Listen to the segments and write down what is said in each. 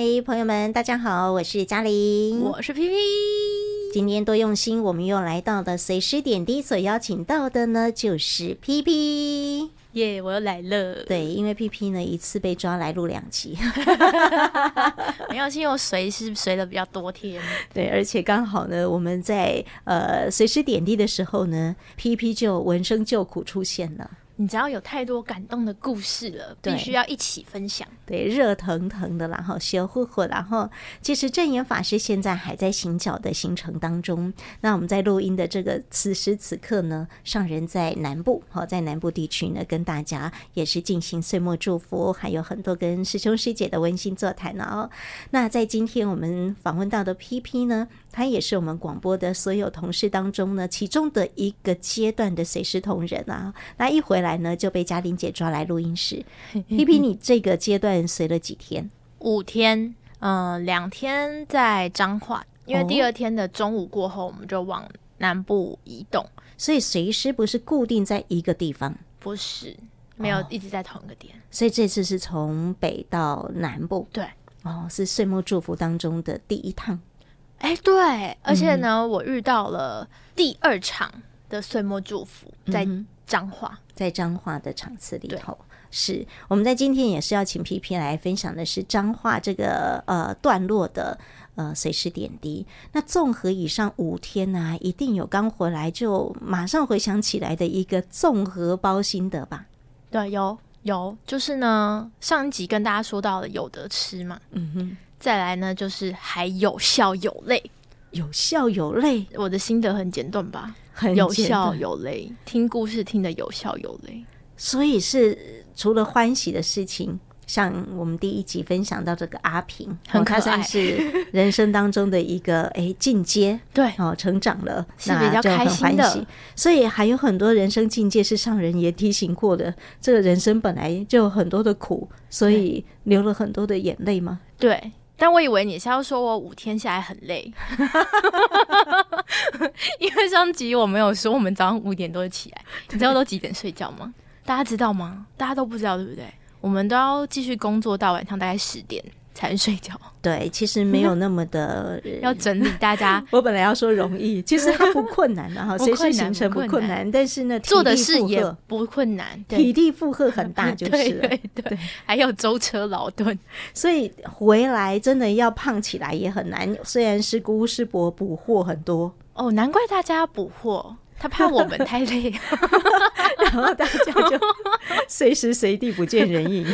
嗨，朋友们，大家好，我是嘉玲，我是 P P。今天多用心，我们又来到的随时点滴所邀请到的呢，就是 P P。耶，yeah, 我又来了。对，因为 P P 呢一次被抓来录两集，没有，是因为我随是随的比较多天。对，而且刚好呢，我们在呃随时点滴的时候呢，P P 就闻声救苦出现了。你只要有太多感动的故事了，必须要一起分享。对，热腾腾的，然后烧乎乎，然后其实正言法师现在还在行脚的行程当中。那我们在录音的这个此时此刻呢，上人在南部，好，在南部地区呢，跟大家也是进行岁末祝福，还有很多跟师兄师姐的温馨座谈哦。那在今天我们访问到的 PP 呢，他也是我们广播的所有同事当中呢，其中的一个阶段的随师同仁啊。那一回来。呢就被嘉玲姐抓来录音室。P P，你这个阶段随了几天？五天，嗯、呃，两天在彰化，因为第二天的中午过后，我们就往南部移动。哦、所以随师不是固定在一个地方，不是，没有一直在同一个点。哦、所以这次是从北到南部，对，哦，是岁末祝福当中的第一趟。哎，对，而且呢，嗯、我遇到了第二场的岁末祝福，在。彰化在彰化的场次里头，是我们在今天也是要请 PP 来分享的是彰化这个呃段落的呃随时点滴。那综合以上五天呢、啊，一定有刚回来就马上回想起来的一个综合包心得吧？对，有有，就是呢上一集跟大家说到了有得吃嘛，嗯哼，再来呢就是还有笑有泪，有笑有泪，我的心得很简短吧。很有笑有泪，听故事听得有笑有泪，所以是除了欢喜的事情，像我们第一集分享到这个阿平，很可爱，算是人生当中的一个 哎进阶，对哦，成长了，是比较开心的。所以还有很多人生境界是上人也提醒过的，这个人生本来就有很多的苦，所以流了很多的眼泪吗？对。但我以为你是要说我五天下来很累，因为上集我没有说我们早上五点多就起来，你知道都几点睡觉吗？大家知道吗？大家都不知道对不对？我们都要继续工作到晚上大概十点。才睡觉，对，其实没有那么的 要整理大家。我本来要说容易，其实它不困难的哈，随时行程不困难，但是呢，做的事也不困难，体力负荷很大，就是。了对对。对，还有舟车劳顿，所以回来真的要胖起来也很难。虽然是师姑师伯补货很多。哦，难怪大家要补货。他怕我们太累，然后大家就 随时随地不见人影。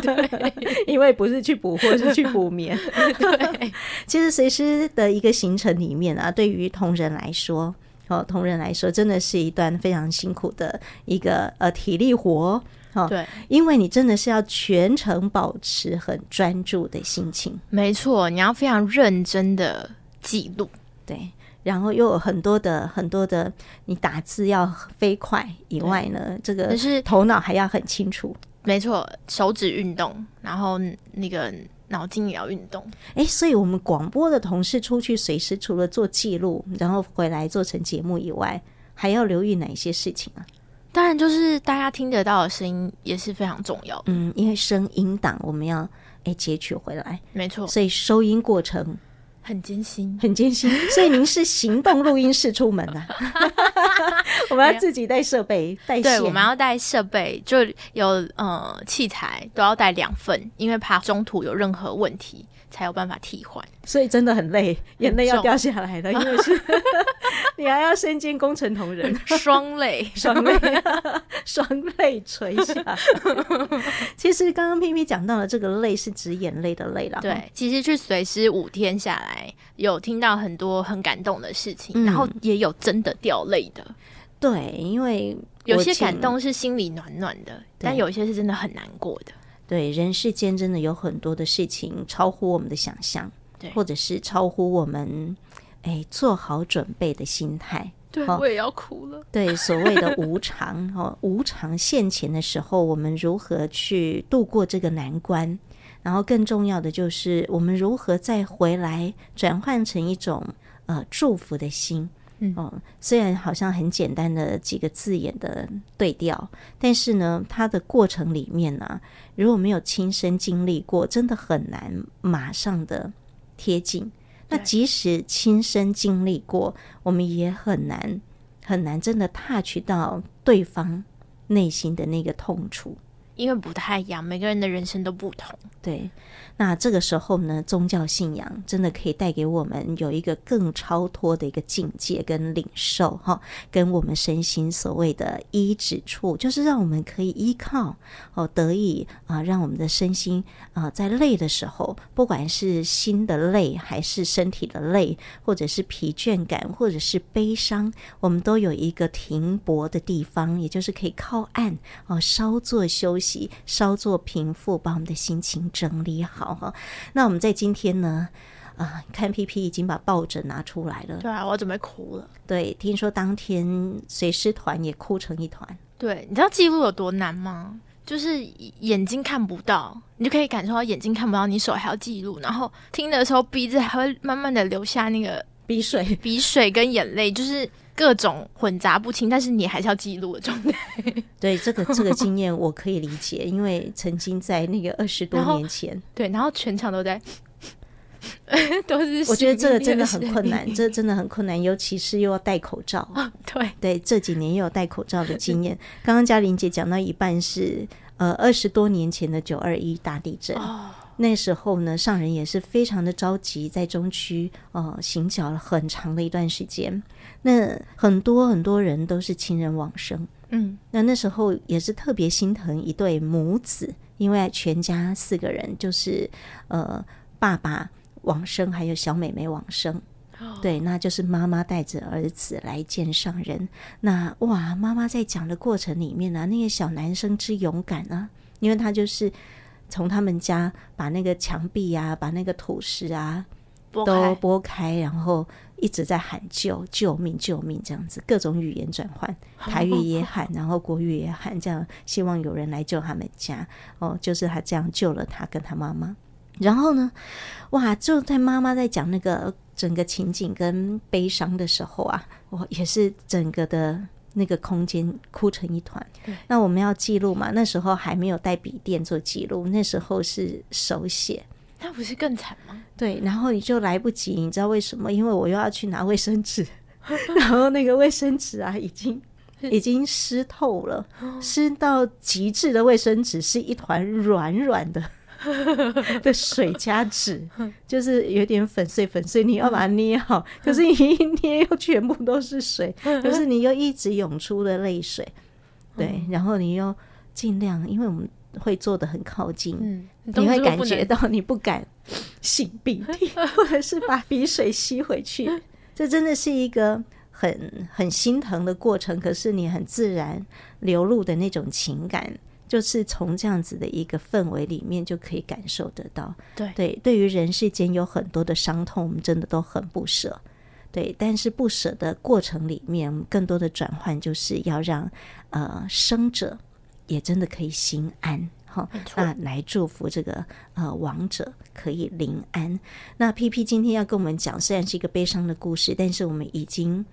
对，因为不是去补货，是去补眠。对，其实随师的一个行程里面啊，对于同仁来说，哦，同仁来说，真的是一段非常辛苦的一个呃体力活。哦，对，因为你真的是要全程保持很专注的心情。没错，你要非常认真的记录。对。然后又有很多的很多的，你打字要飞快以外呢，这个是头脑还要很清楚。没错，手指运动，然后那个脑筋也要运动。哎，所以我们广播的同事出去随时除了做记录，然后回来做成节目以外，还要留意哪些事情啊？当然，就是大家听得到的声音也是非常重要的。嗯，因为声音档我们要哎截取回来，没错，所以收音过程。很艰辛，很艰辛，所以您是行动录音室出门的，我们要自己带设备，带线，对，我们要带设备，就有呃器材都要带两份，因为怕中途有任何问题。才有办法替换，所以真的很累，眼泪要掉下来的，因为是 你还要身兼工程同仁，双泪，双泪，双泪垂下。其实刚刚 PP 讲到的这个泪是指眼泪的泪了。对，其实去随师五天下来，有听到很多很感动的事情，嗯、然后也有真的掉泪的。对，因为有些感动是心里暖暖的，但有些是真的很难过的。对，人世间真的有很多的事情超乎我们的想象，对，或者是超乎我们哎做好准备的心态。对，哦、我也要哭了。对，所谓的无常哦，无常现前的时候，我们如何去度过这个难关？然后更重要的就是，我们如何再回来转换成一种呃祝福的心。嗯。哦，虽然好像很简单的几个字眼的对调，但是呢，它的过程里面呢、啊，如果没有亲身经历过，真的很难马上的贴近。那即使亲身经历过，我们也很难很难真的 touch 到对方内心的那个痛处，因为不太一样，每个人的人生都不同。对。那这个时候呢，宗教信仰真的可以带给我们有一个更超脱的一个境界跟领受哈，跟我们身心所谓的依止处，就是让我们可以依靠哦，得以啊，让我们的身心啊，在累的时候，不管是心的累，还是身体的累，或者是疲倦感，或者是悲伤，我们都有一个停泊的地方，也就是可以靠岸哦，稍作休息，稍作平复，把我们的心情整理好。哈，那我们在今天呢，啊，看 PP 已经把抱枕拿出来了。对啊，我准备哭了。对，听说当天随师团也哭成一团。对，你知道记录有多难吗？就是眼睛看不到，你就可以感受到眼睛看不到，你手还要记录，然后听的时候鼻子还会慢慢的流下那个鼻水、鼻水跟眼泪，就是。各种混杂不清，但是你还是要记录的状态。对，这个这个经验我可以理解，因为曾经在那个二十多年前，对，然后全场都在，都是。我觉得这个真的很困难，这真的很困难，尤其是又要戴口罩。哦、对对，这几年又有戴口罩的经验。刚刚嘉玲姐讲到一半是呃二十多年前的九二一大地震。哦那时候呢，上人也是非常的着急，在中区呃行脚了很长的一段时间。那很多很多人都是亲人往生，嗯，那那时候也是特别心疼一对母子，因为全家四个人就是呃爸爸往生，还有小妹妹往生，哦、对，那就是妈妈带着儿子来见上人。那哇，妈妈在讲的过程里面呢、啊，那个小男生之勇敢啊，因为他就是。从他们家把那个墙壁啊，把那个土石啊都拨开，然后一直在喊救救命救命这样子，各种语言转换，台语也喊，然后国语也喊，这样希望有人来救他们家。哦，就是他这样救了他跟他妈妈。然后呢，哇，就在妈妈在讲那个整个情景跟悲伤的时候啊，我也是整个的。那个空间哭成一团。那我们要记录嘛？那时候还没有带笔电做记录，那时候是手写。那不是更惨吗？对，然后你就来不及，你知道为什么？因为我又要去拿卫生纸，然后那个卫生纸啊，已经已经湿透了，湿到极致的卫生纸是一团软软的。的水加纸，就是有点粉碎粉碎，你要把它捏好。可是你一捏又全部都是水，可是你又一直涌出了泪水。对，然后你又尽量，因为我们会坐的很靠近，嗯，你会感觉到你不敢擤鼻涕，或者是把鼻水吸回去。这真的是一个很很心疼的过程，可是你很自然流露的那种情感。就是从这样子的一个氛围里面就可以感受得到，对对，对于人世间有很多的伤痛，我们真的都很不舍，对。但是不舍的过程里面，更多的转换就是要让呃生者也真的可以心安，哈，那来祝福这个呃亡者可以临安。那 PP 今天要跟我们讲，虽然是一个悲伤的故事，但是我们已经。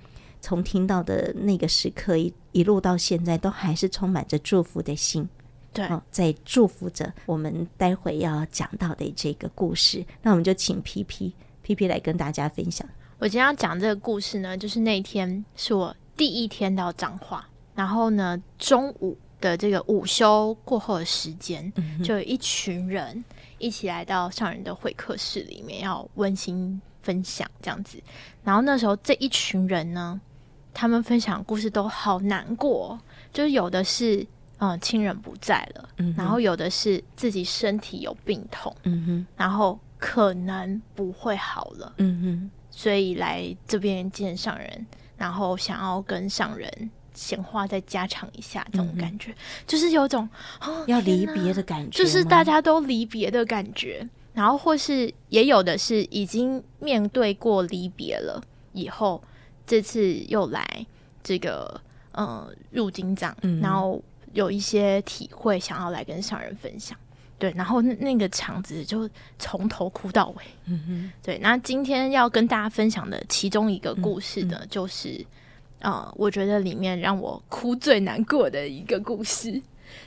从听到的那个时刻一一路到现在，都还是充满着祝福的心，对，哦，在祝福着我们待会要讲到的这个故事。那我们就请 PP PP 来跟大家分享。我今天要讲这个故事呢，就是那天是我第一天到彰化，然后呢，中午的这个午休过后的时间，就有一群人一起来到上人的会客室里面，要温馨分享这样子。然后那时候这一群人呢。他们分享故事都好难过，就是有的是嗯亲人不在了，嗯，然后有的是自己身体有病痛，嗯哼，然后可能不会好了，嗯哼，所以来这边见上人，然后想要跟上人闲话再加长一下，这种感觉，嗯、就是有种、哦、要离别的感觉，就是大家都离别的感觉，然后或是也有的是已经面对过离别了以后。这次又来这个呃入金藏，嗯，然后有一些体会想要来跟上人分享。对，然后那那个场子就从头哭到尾。嗯哼，对。那今天要跟大家分享的其中一个故事呢，嗯嗯、就是，呃，我觉得里面让我哭最难过的一个故事，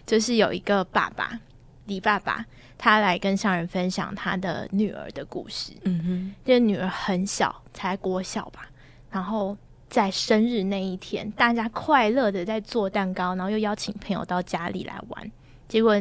就是有一个爸爸李爸爸，他来跟上人分享他的女儿的故事。嗯哼，这个女儿很小，才国小吧，然后在生日那一天，大家快乐的在做蛋糕，然后又邀请朋友到家里来玩，结果。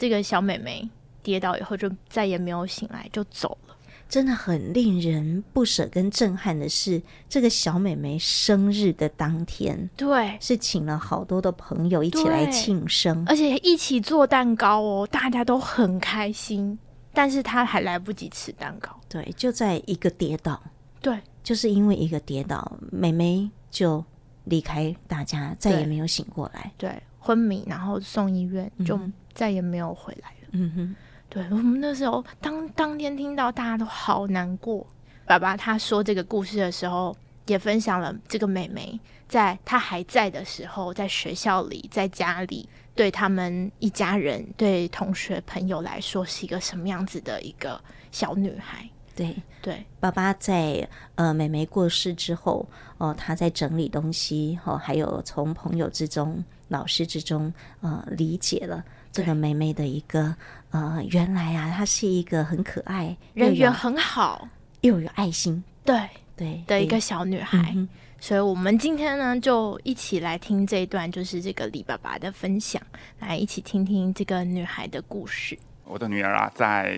这个小妹妹跌倒以后就再也没有醒来，就走了。真的很令人不舍跟震撼的是，这个小妹妹生日的当天，对，是请了好多的朋友一起来庆生，而且一起做蛋糕哦，大家都很开心。但是她还来不及吃蛋糕，对，就在一个跌倒，对，就是因为一个跌倒，妹妹就离开大家，再也没有醒过来，对，昏迷，然后送医院就。嗯再也没有回来了。嗯哼，对，我们那时候当当天听到，大家都好难过。爸爸他说这个故事的时候，也分享了这个妹妹在她还在的时候，在学校里，在家里，对他们一家人、对同学朋友来说，是一个什么样子的一个小女孩。对。对，爸爸在呃妹妹过世之后，哦、呃，他在整理东西，哦，还有从朋友之中、老师之中，呃，理解了。这个妹妹的一个呃，原来啊，她是一个很可爱、人缘很好。又有爱心，对。对的一个小女孩。嗯、所以，我们今天呢，就一起来听这一段，就是这个李爸爸的分享，来一起听听这个女孩的故事。我的女儿啊，在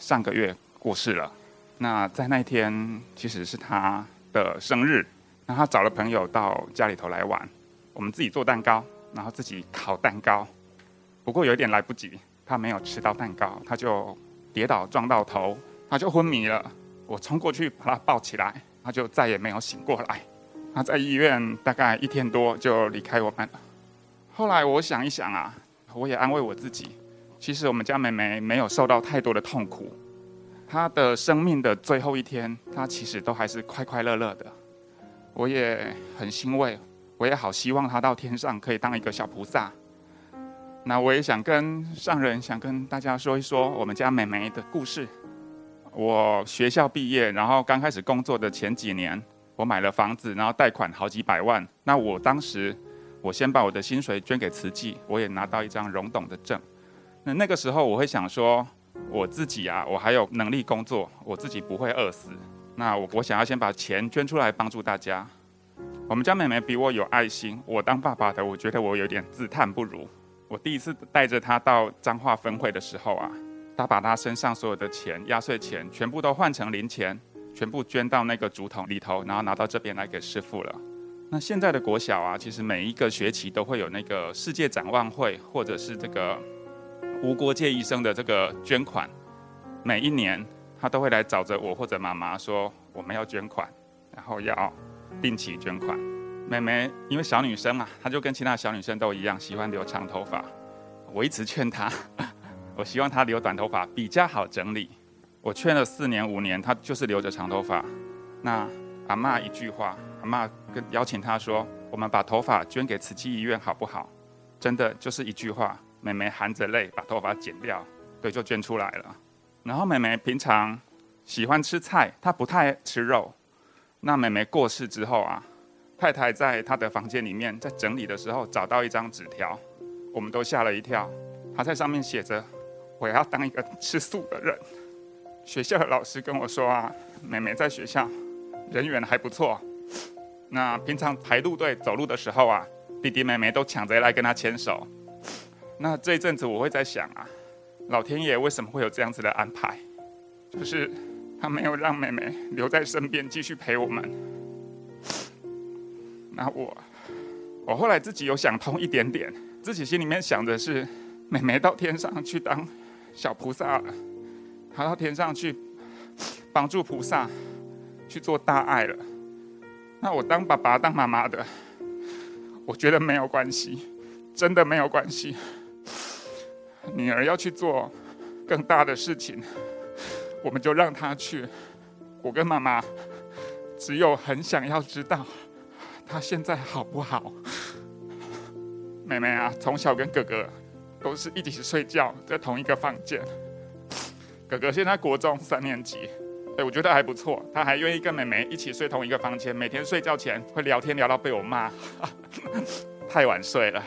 上个月过世了。那在那天，其实是他的生日，那他找了朋友到家里头来玩，我们自己做蛋糕，然后自己烤蛋糕。不过有一点来不及，他没有吃到蛋糕，他就跌倒撞到头，他就昏迷了。我冲过去把他抱起来，他就再也没有醒过来。他在医院大概一天多就离开我们了。后来我想一想啊，我也安慰我自己，其实我们家妹妹没有受到太多的痛苦，他的生命的最后一天，他其实都还是快快乐乐的。我也很欣慰，我也好希望他到天上可以当一个小菩萨。那我也想跟上人，想跟大家说一说我们家妹妹的故事。我学校毕业，然后刚开始工作的前几年，我买了房子，然后贷款好几百万。那我当时，我先把我的薪水捐给慈济，我也拿到一张荣董的证。那那个时候，我会想说，我自己啊，我还有能力工作，我自己不会饿死。那我我想要先把钱捐出来帮助大家。我们家妹妹比我有爱心，我当爸爸的，我觉得我有点自叹不如。我第一次带着他到彰化分会的时候啊，他把他身上所有的钱、压岁钱全部都换成零钱，全部捐到那个竹筒里头，然后拿到这边来给师父了。那现在的国小啊，其实每一个学期都会有那个世界展望会，或者是这个无国界医生的这个捐款，每一年他都会来找着我或者妈妈说，我们要捐款，然后要定期捐款。妹妹因为小女生嘛，她就跟其他小女生都一样，喜欢留长头发。我一直劝她，我希望她留短头发比较好整理。我劝了四年五年，她就是留着长头发。那阿嬷一句话，阿嬷跟邀请她说：“我们把头发捐给慈济医院好不好？”真的就是一句话，妹妹含着泪把头发剪掉，对，就捐出来了。然后妹妹平常喜欢吃菜，她不太吃肉。那妹妹过世之后啊。太太在她的房间里面在整理的时候，找到一张纸条，我们都吓了一跳。她在上面写着：“我要当一个吃素的人。”学校的老师跟我说啊，妹妹在学校人缘还不错。那平常排路队走路的时候啊，弟弟妹妹都抢着来跟她牵手。那这一阵子我会在想啊，老天爷为什么会有这样子的安排？就是他没有让妹妹留在身边继续陪我们。那我，我后来自己有想通一点点，自己心里面想的是，妹妹到天上去当小菩萨了，她到天上去帮助菩萨去做大爱了。那我当爸爸当妈妈的，我觉得没有关系，真的没有关系。女儿要去做更大的事情，我们就让她去。我跟妈妈只有很想要知道。她现在好不好？妹妹啊，从小跟哥哥都是一起睡觉在同一个房间。哥哥现在国中三年级，哎，我觉得还不错，他还愿意跟妹妹一起睡同一个房间，每天睡觉前会聊天聊到被我骂，太晚睡了。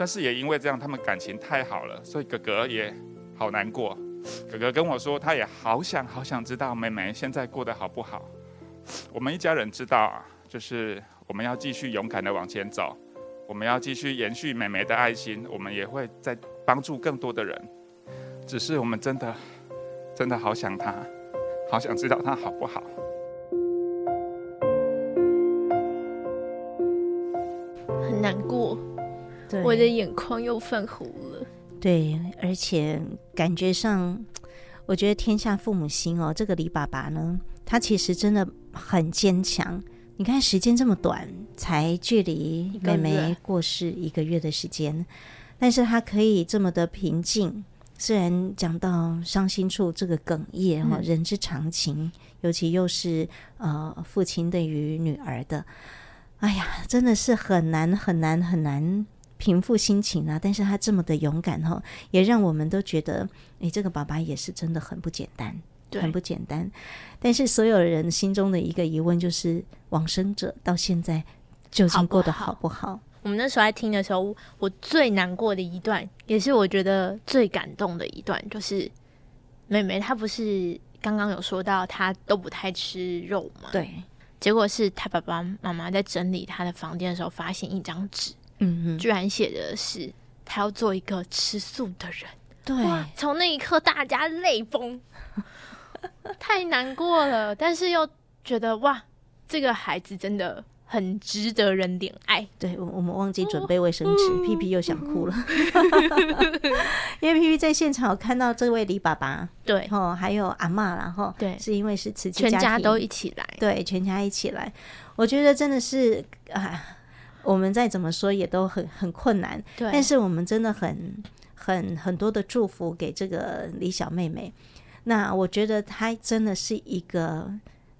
但是也因为这样，他们感情太好了，所以哥哥也好难过。哥哥跟我说，他也好想好想知道妹妹现在过得好不好。我们一家人知道啊，就是我们要继续勇敢的往前走，我们要继续延续妹妹的爱心，我们也会再帮助更多的人。只是我们真的真的好想她，好想知道她好不好。很难过，对，我的眼眶又泛红了。对，而且感觉上，我觉得天下父母心哦，这个李爸爸呢，他其实真的很坚强。你看时间这么短，才距离妹妹过世一个月的时间，但是他可以这么的平静。虽然讲到伤心处，这个哽咽哈，人之常情，嗯、尤其又是呃父亲对于女儿的，哎呀，真的是很难很难很难。平复心情啊！但是他这么的勇敢哈，也让我们都觉得，诶，这个爸爸也是真的很不简单，对，很不简单。但是所有人心中的一个疑问就是，往生者到现在究竟过得好不好？好不好？我们那时候在听的时候，我最难过的一段，也是我觉得最感动的一段，就是妹妹她不是刚刚有说到她都不太吃肉吗？对，结果是她爸爸妈妈在整理她的房间的时候，发现一张纸。嗯嗯，居然写的是他要做一个吃素的人。对，从那一刻大家泪崩，太难过了。但是又觉得哇，这个孩子真的很值得人怜爱。对，我我们忘记准备卫生纸，屁屁又想哭了。因为屁屁在现场有看到这位李爸爸，对，哦，还有阿妈，然后对，是因为是慈济家，全家都一起来，对，全家一起来。我觉得真的是啊。我们再怎么说也都很很困难，对。但是我们真的很很很多的祝福给这个李小妹妹。那我觉得她真的是一个，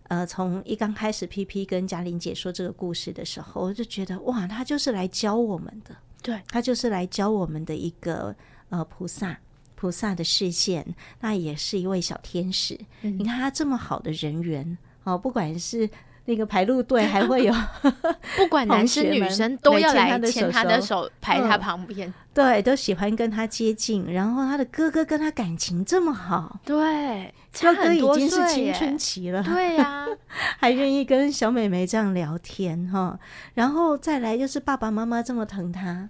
呃，从一刚开始 PP 跟嘉玲姐说这个故事的时候，我就觉得哇，她就是来教我们的，对，她就是来教我们的一个呃菩萨菩萨的视线，那也是一位小天使。嗯、你看她这么好的人缘哦，不管是。那个排路队还会有，不管男生女生都要来牵他的手，排他旁边、嗯。对，都喜欢跟他接近。然后他的哥哥跟他感情这么好，对，哥哥已经是青春期了，对呀、啊，还愿意跟小妹妹这样聊天哈。然后再来就是爸爸妈妈这么疼他，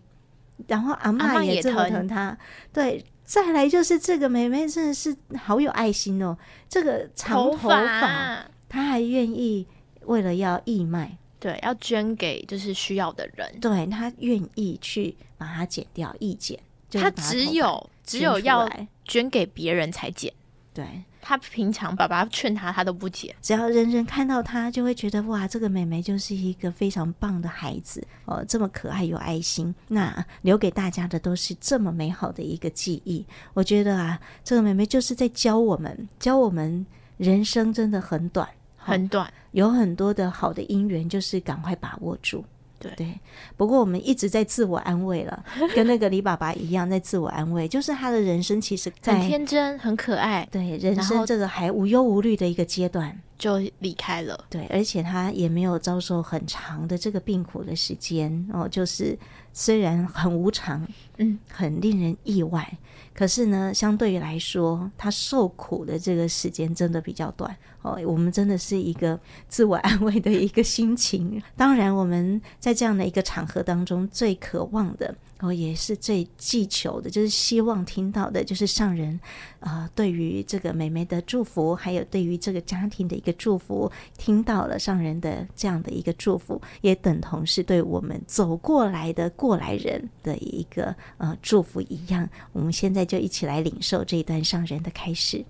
然后阿妈也这么疼他，对。再来就是这个妹妹真的是好有爱心哦，这个长头发，她还愿意。为了要义卖，对，要捐给就是需要的人，对，他愿意去把它剪掉，义剪，他只有只有要捐给别人才剪，对，他平常爸爸劝他，他都不剪，只要人人看到他，就会觉得哇，这个妹妹就是一个非常棒的孩子。哦，这么可爱有爱心，那留给大家的都是这么美好的一个记忆。我觉得啊，这个妹妹就是在教我们，教我们人生真的很短。很短，有很多的好的姻缘，就是赶快把握住。对对，不过我们一直在自我安慰了，跟那个李爸爸一样，在自我安慰，就是他的人生其实在很天真、很可爱。对，人生这个还无忧无虑的一个阶段就离开了。对，而且他也没有遭受很长的这个病苦的时间哦，就是虽然很无常，嗯，很令人意外。可是呢，相对于来说，他受苦的这个时间真的比较短哦。我们真的是一个自我安慰的一个心情。当然，我们在这样的一个场合当中，最渴望的。哦，也是最祈求的，就是希望听到的，就是上人，呃，对于这个妹妹的祝福，还有对于这个家庭的一个祝福，听到了上人的这样的一个祝福，也等同是对我们走过来的过来人的一个呃祝福一样。我们现在就一起来领受这一段上人的开始。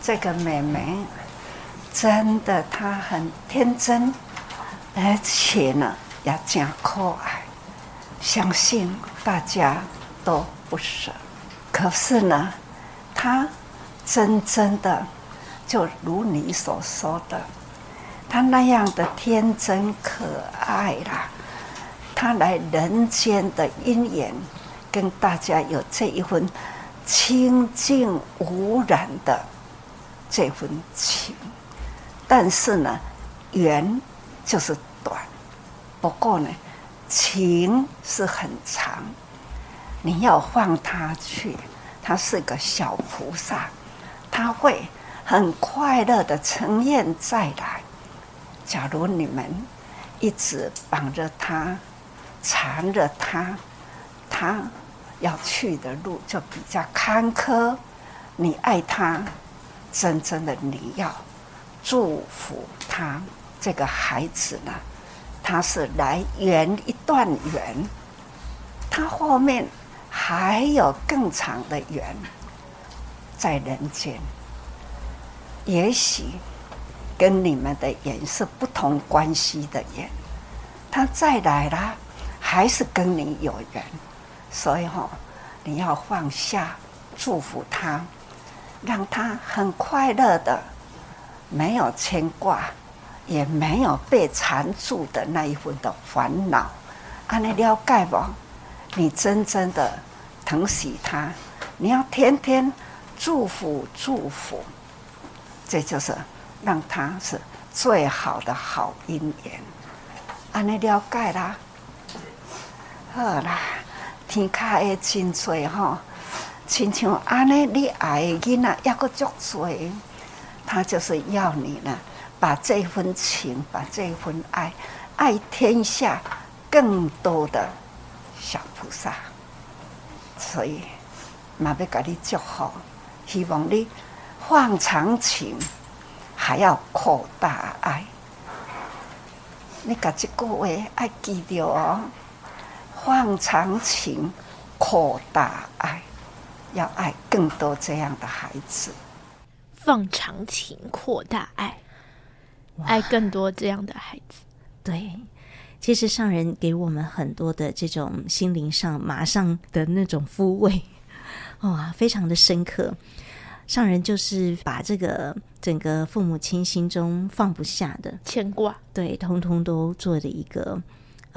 这个妹妹真的，他很天真，而且呢，也真可爱。相信大家都不舍，可是呢，他真正的就如你所说的，他那样的天真可爱啦，他来人间的因缘跟大家有这一份清净无染的这份情。但是呢，缘就是短，不过呢，情是很长。你要放他去，他是个小菩萨，他会很快乐的呈现再来。假如你们一直绑着他，缠着他，他要去的路就比较坎坷。你爱他，真正的你要。祝福他这个孩子呢，他是来圆一段缘，他后面还有更长的缘在人间。也许跟你们的缘是不同关系的缘，他再来了还是跟你有缘，所以哈，你要放下，祝福他，让他很快乐的。没有牵挂，也没有被缠住的那一份的烦恼，安尼了解不？你真正的疼惜他，你要天天祝福祝福，这就是让他是最好的好姻缘。安尼了解啦？好啦，天下的真多吼，亲像安尼，你爱的囡仔也阁足多。他就是要你呢，把这份情，把这份爱，爱天下更多的小菩萨。所以，嘛要给你祝福，希望你放长情，还要扩大爱。你把这句话爱记住哦，放长情，扩大爱，要爱更多这样的孩子。放长情，扩大爱，爱更多这样的孩子。对，其实上人给我们很多的这种心灵上马上的那种抚慰，哇，非常的深刻。上人就是把这个整个父母亲心中放不下的牵挂，对，通通都做的一个。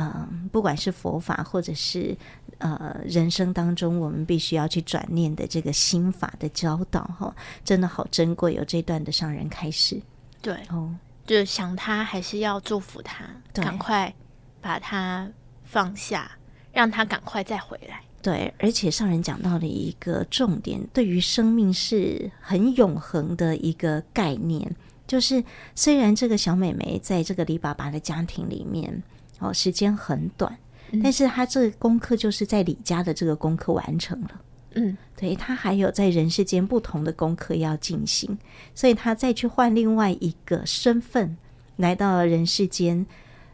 嗯，不管是佛法，或者是呃人生当中我们必须要去转念的这个心法的教导，哈，真的好珍贵。有这段的上人开始，对哦，就是想他还是要祝福他，赶快把他放下，让他赶快再回来。对，而且上人讲到了一个重点，对于生命是很永恒的一个概念，就是虽然这个小美眉在这个李爸爸的家庭里面。哦，时间很短，但是他这个功课就是在李家的这个功课完成了。嗯，对，他还有在人世间不同的功课要进行，所以他再去换另外一个身份来到了人世间。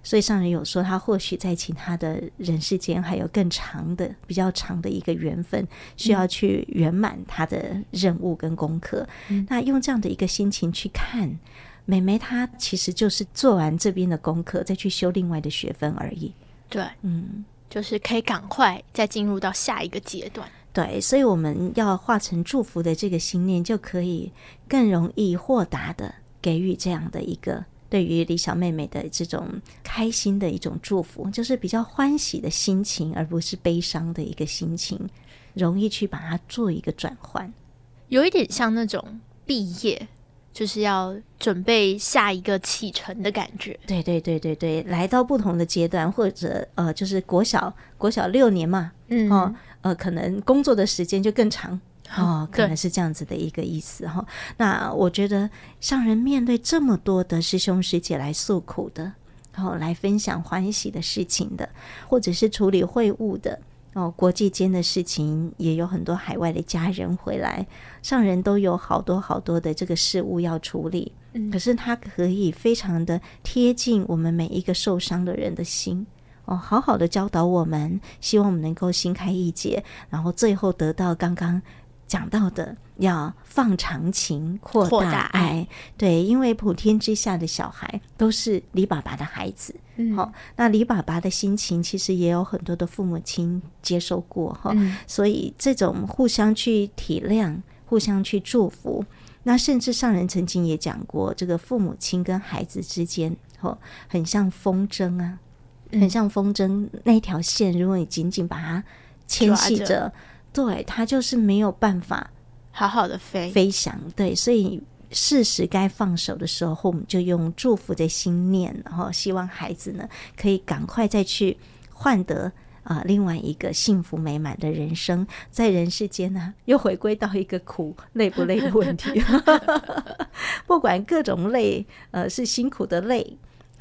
所以上人有说，他或许在其他的人世间还有更长的、比较长的一个缘分，需要去圆满他的任务跟功课。嗯，那用这样的一个心情去看。妹妹她其实就是做完这边的功课，再去修另外的学分而已。对，嗯，就是可以赶快再进入到下一个阶段。对，所以我们要化成祝福的这个心念，就可以更容易豁达的给予这样的一个对于李小妹妹的这种开心的一种祝福，就是比较欢喜的心情，而不是悲伤的一个心情，容易去把它做一个转换，有一点像那种毕业。就是要准备下一个启程的感觉。对对对对对，来到不同的阶段，或者呃，就是国小国小六年嘛，嗯哦，呃，可能工作的时间就更长 哦，可能是这样子的一个意思哈。那我觉得上人面对这么多的师兄师姐来诉苦的，然后来分享欢喜的事情的，或者是处理会务的。哦，国际间的事情也有很多海外的家人回来，上人都有好多好多的这个事物要处理。嗯，可是他可以非常的贴近我们每一个受伤的人的心，哦，好好的教导我们，希望我们能够心开意解，然后最后得到刚刚讲到的。要放长情，扩大爱，对，因为普天之下的小孩都是李爸爸的孩子，好、嗯。哦，那李爸爸的心情其实也有很多的父母亲接受过哈，哦嗯、所以这种互相去体谅、互相去祝福，那甚至上人曾经也讲过，这个父母亲跟孩子之间，哦，很像风筝啊，很像风筝那条线，如果你紧紧把它。牵系着，对，他就是没有办法好好的飞飞翔。对，所以适时该放手的时候，我们就用祝福的心念，然后希望孩子呢可以赶快再去换得。啊，另外一个幸福美满的人生，在人世间呢，又回归到一个苦累不累的问题。不管各种累，呃，是辛苦的累，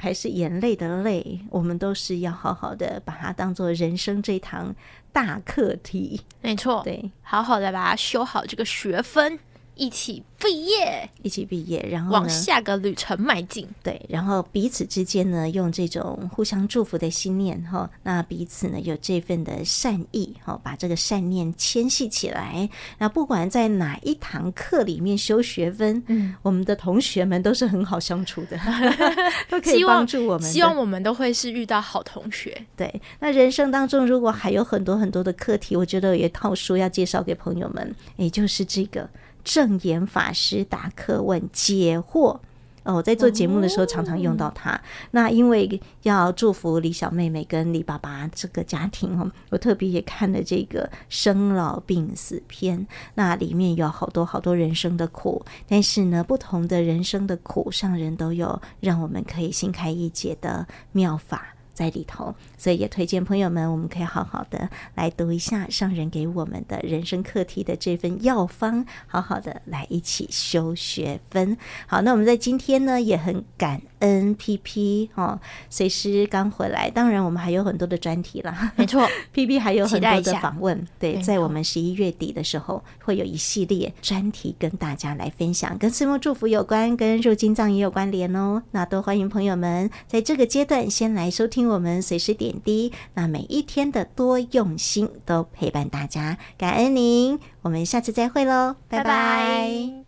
还是眼泪的泪，我们都是要好好的把它当做人生这堂大课题。没错，对，好好的把它修好这个学分。一起毕业，一起毕业，然后往下个旅程迈进。对，然后彼此之间呢，用这种互相祝福的心念哈，那彼此呢有这份的善意哈，把这个善念牵系起来。那不管在哪一堂课里面修学分，嗯，我们的同学们都是很好相处的，都可以帮助我们。希望我们都会是遇到好同学。对，那人生当中如果还有很多很多的课题，我觉得有一套书要介绍给朋友们，也就是这个。证严法师答课问解惑哦，我在做节目的时候常常用到它。那因为要祝福李小妹妹跟李爸爸这个家庭哦，我特别也看了这个生老病死篇。那里面有好多好多人生的苦，但是呢，不同的人生的苦，上人都有让我们可以心开意解的妙法。在里头，所以也推荐朋友们，我们可以好好的来读一下上人给我们的人生课题的这份药方，好好的来一起修学分。好，那我们在今天呢也很感恩 PP 哦，随时刚回来。当然，我们还有很多的专题啦，没错，PP 还有很多的访问。对，在我们十一月底的时候，会有一系列专题跟大家来分享，跟岁末祝福有关，跟入金藏也有关联哦。那都欢迎朋友们在这个阶段先来收我们随时点滴，那每一天的多用心都陪伴大家，感恩您，我们下次再会喽，拜拜。